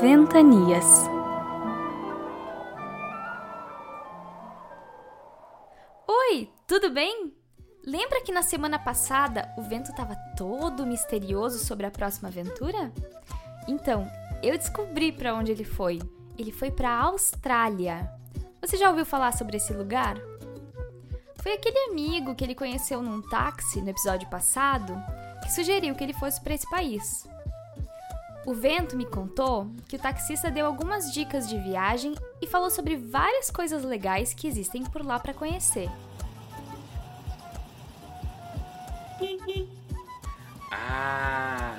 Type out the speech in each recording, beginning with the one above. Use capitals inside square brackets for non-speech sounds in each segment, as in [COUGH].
Ventanias. Oi, tudo bem? Lembra que na semana passada o vento estava todo misterioso sobre a próxima aventura? Então, eu descobri para onde ele foi. Ele foi para a Austrália. Você já ouviu falar sobre esse lugar? Foi aquele amigo que ele conheceu num táxi no episódio passado que sugeriu que ele fosse para esse país. O vento me contou que o taxista deu algumas dicas de viagem e falou sobre várias coisas legais que existem por lá para conhecer. Ah,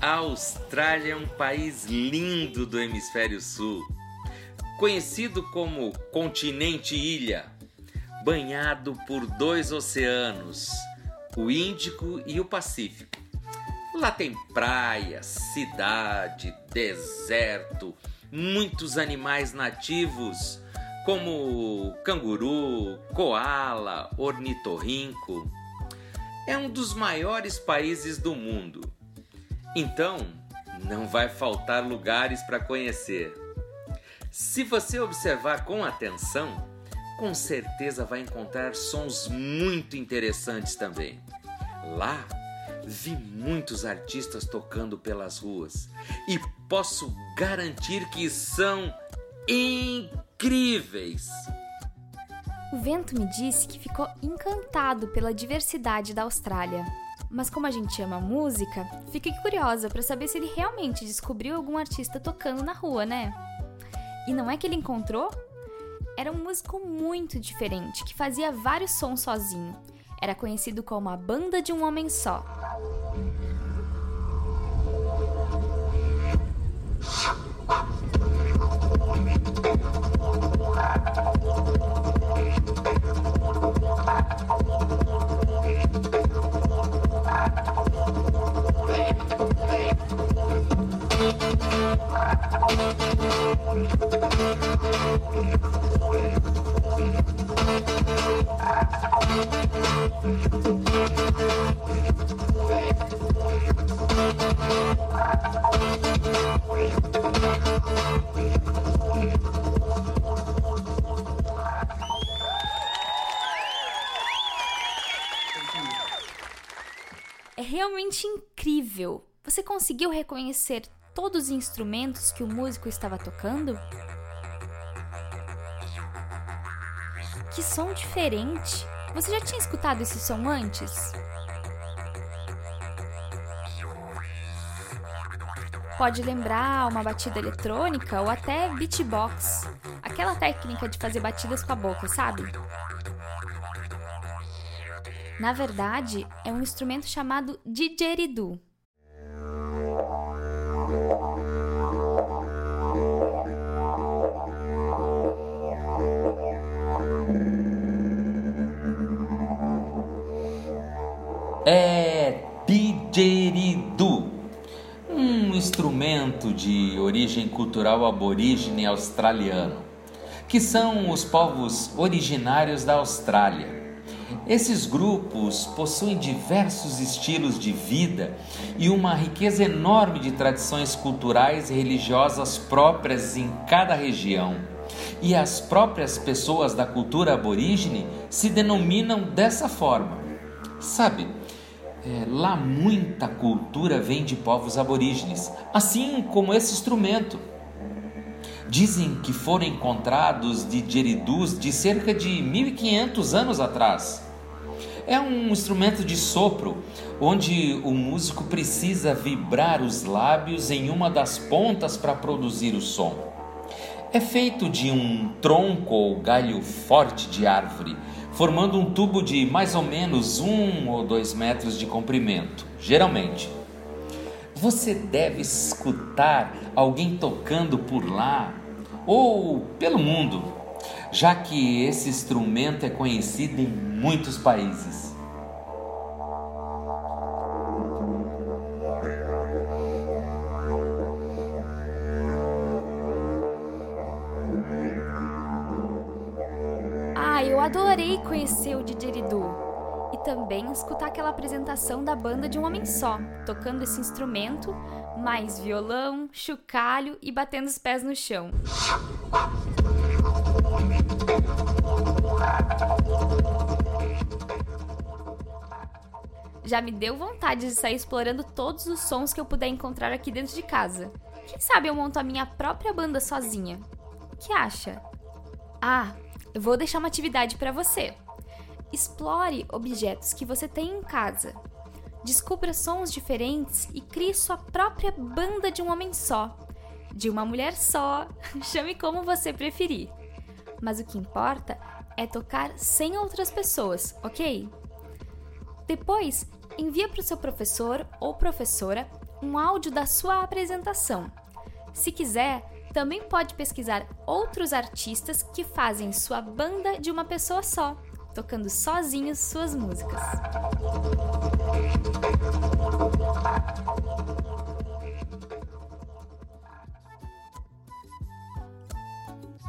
a Austrália é um país lindo do hemisfério sul, conhecido como continente ilha, banhado por dois oceanos, o Índico e o Pacífico. Lá tem praia, cidade, deserto, muitos animais nativos como canguru, coala, ornitorrinco é um dos maiores países do mundo. Então, não vai faltar lugares para conhecer. Se você observar com atenção, com certeza vai encontrar sons muito interessantes também. Lá, vi muitos artistas tocando pelas ruas e posso garantir que são incríveis. O vento me disse que ficou encantado pela diversidade da Austrália. Mas como a gente ama música, fiquei curiosa para saber se ele realmente descobriu algum artista tocando na rua, né? E não é que ele encontrou? Era um músico muito diferente que fazia vários sons sozinho. Era conhecido como a banda de um homem só. É realmente incrível. Você conseguiu reconhecer todos os instrumentos que o músico estava tocando? Que som diferente! Você já tinha escutado esse som antes? Pode lembrar uma batida eletrônica ou até beatbox, aquela técnica de fazer batidas com a boca, sabe? Na verdade, é um instrumento chamado didgeridoo. Origem cultural aborígene australiano, que são os povos originários da Austrália. Esses grupos possuem diversos estilos de vida e uma riqueza enorme de tradições culturais e religiosas próprias em cada região. E as próprias pessoas da cultura aborígene se denominam dessa forma. Sabe, é, lá muita cultura vem de povos aborígenes, assim como esse instrumento. Dizem que foram encontrados de didgeridoos de cerca de 1500 anos atrás. É um instrumento de sopro, onde o músico precisa vibrar os lábios em uma das pontas para produzir o som. É feito de um tronco ou galho forte de árvore, formando um tubo de mais ou menos um ou dois metros de comprimento, geralmente. Você deve escutar alguém tocando por lá ou pelo mundo, já que esse instrumento é conhecido em muitos países. Ah, eu adorei conhecer o didgeridoo. e também escutar aquela apresentação da banda de um homem só, tocando esse instrumento, mais violão, chocalho e batendo os pés no chão. Já me deu vontade de sair explorando todos os sons que eu puder encontrar aqui dentro de casa. Quem sabe eu monto a minha própria banda sozinha? O que acha? Ah, vou deixar uma atividade para você. Explore objetos que você tem em casa. Descubra sons diferentes e crie sua própria banda de um homem só, de uma mulher só, [LAUGHS] chame como você preferir. Mas o que importa é tocar sem outras pessoas, ok? Depois, envia para o seu professor ou professora um áudio da sua apresentação. Se quiser, também pode pesquisar outros artistas que fazem sua banda de uma pessoa só, tocando sozinhos suas músicas.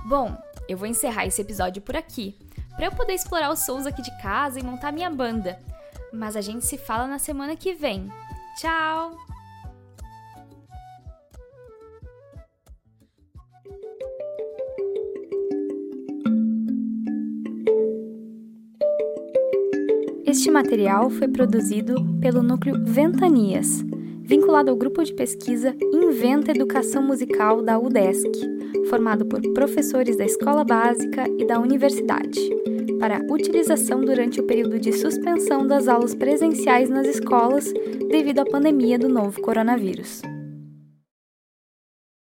Bom, eu vou encerrar esse episódio por aqui, para eu poder explorar os sons aqui de casa e montar minha banda. Mas a gente se fala na semana que vem. Tchau! Este material foi produzido pelo núcleo Ventanias, vinculado ao grupo de pesquisa Inventa Educação Musical da UDESC, formado por professores da escola básica e da universidade para utilização durante o período de suspensão das aulas presenciais nas escolas devido à pandemia do novo coronavírus.